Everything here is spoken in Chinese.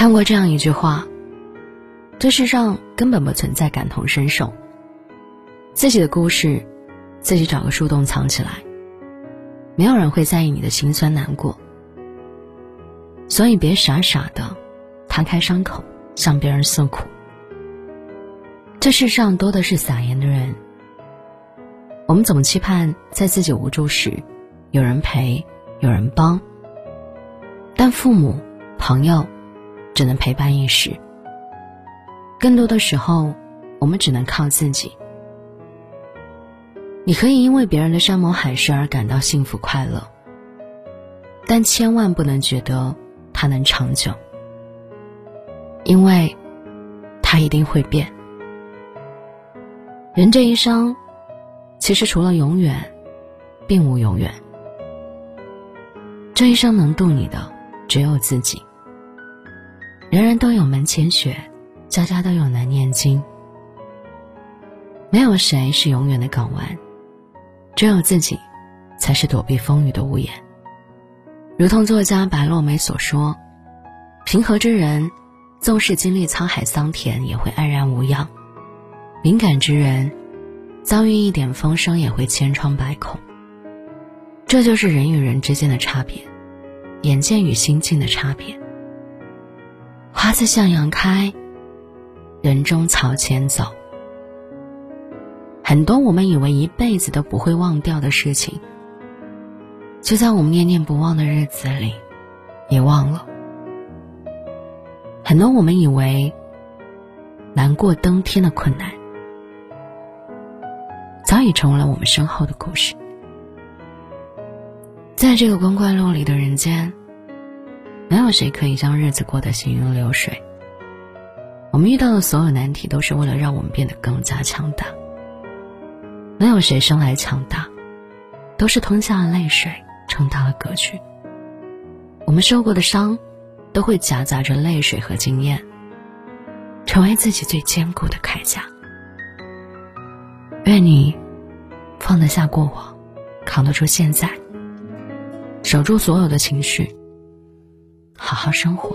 看过这样一句话：这世上根本不存在感同身受，自己的故事，自己找个树洞藏起来，没有人会在意你的心酸难过。所以别傻傻的摊开伤口向别人诉苦。这世上多的是撒盐的人。我们总期盼在自己无助时，有人陪，有人帮。但父母、朋友，只能陪伴一时。更多的时候，我们只能靠自己。你可以因为别人的山盟海誓而感到幸福快乐，但千万不能觉得它能长久，因为它一定会变。人这一生。其实除了永远，并无永远。这一生能渡你的只有自己。人人都有门前雪，家家都有难念经。没有谁是永远的港湾，只有自己，才是躲避风雨的屋檐。如同作家白落梅所说：“平和之人，纵使经历沧海桑田，也会安然无恙；敏感之人。”遭遇一点风声也会千疮百孔。这就是人与人之间的差别，眼界与心境的差别。花自向阳开，人中草前走。很多我们以为一辈子都不会忘掉的事情，就在我们念念不忘的日子里，也忘了。很多我们以为难过登天的困难。早已成为了我们身后的故事。在这个光怪陆离的人间，没有谁可以将日子过得行云流水。我们遇到的所有难题，都是为了让我们变得更加强大。没有谁生来强大，都是吞下了泪水，撑大了格局。我们受过的伤，都会夹杂着泪水和经验，成为自己最坚固的铠甲。愿你放得下过往，扛得住现在，守住所有的情绪，好好生活。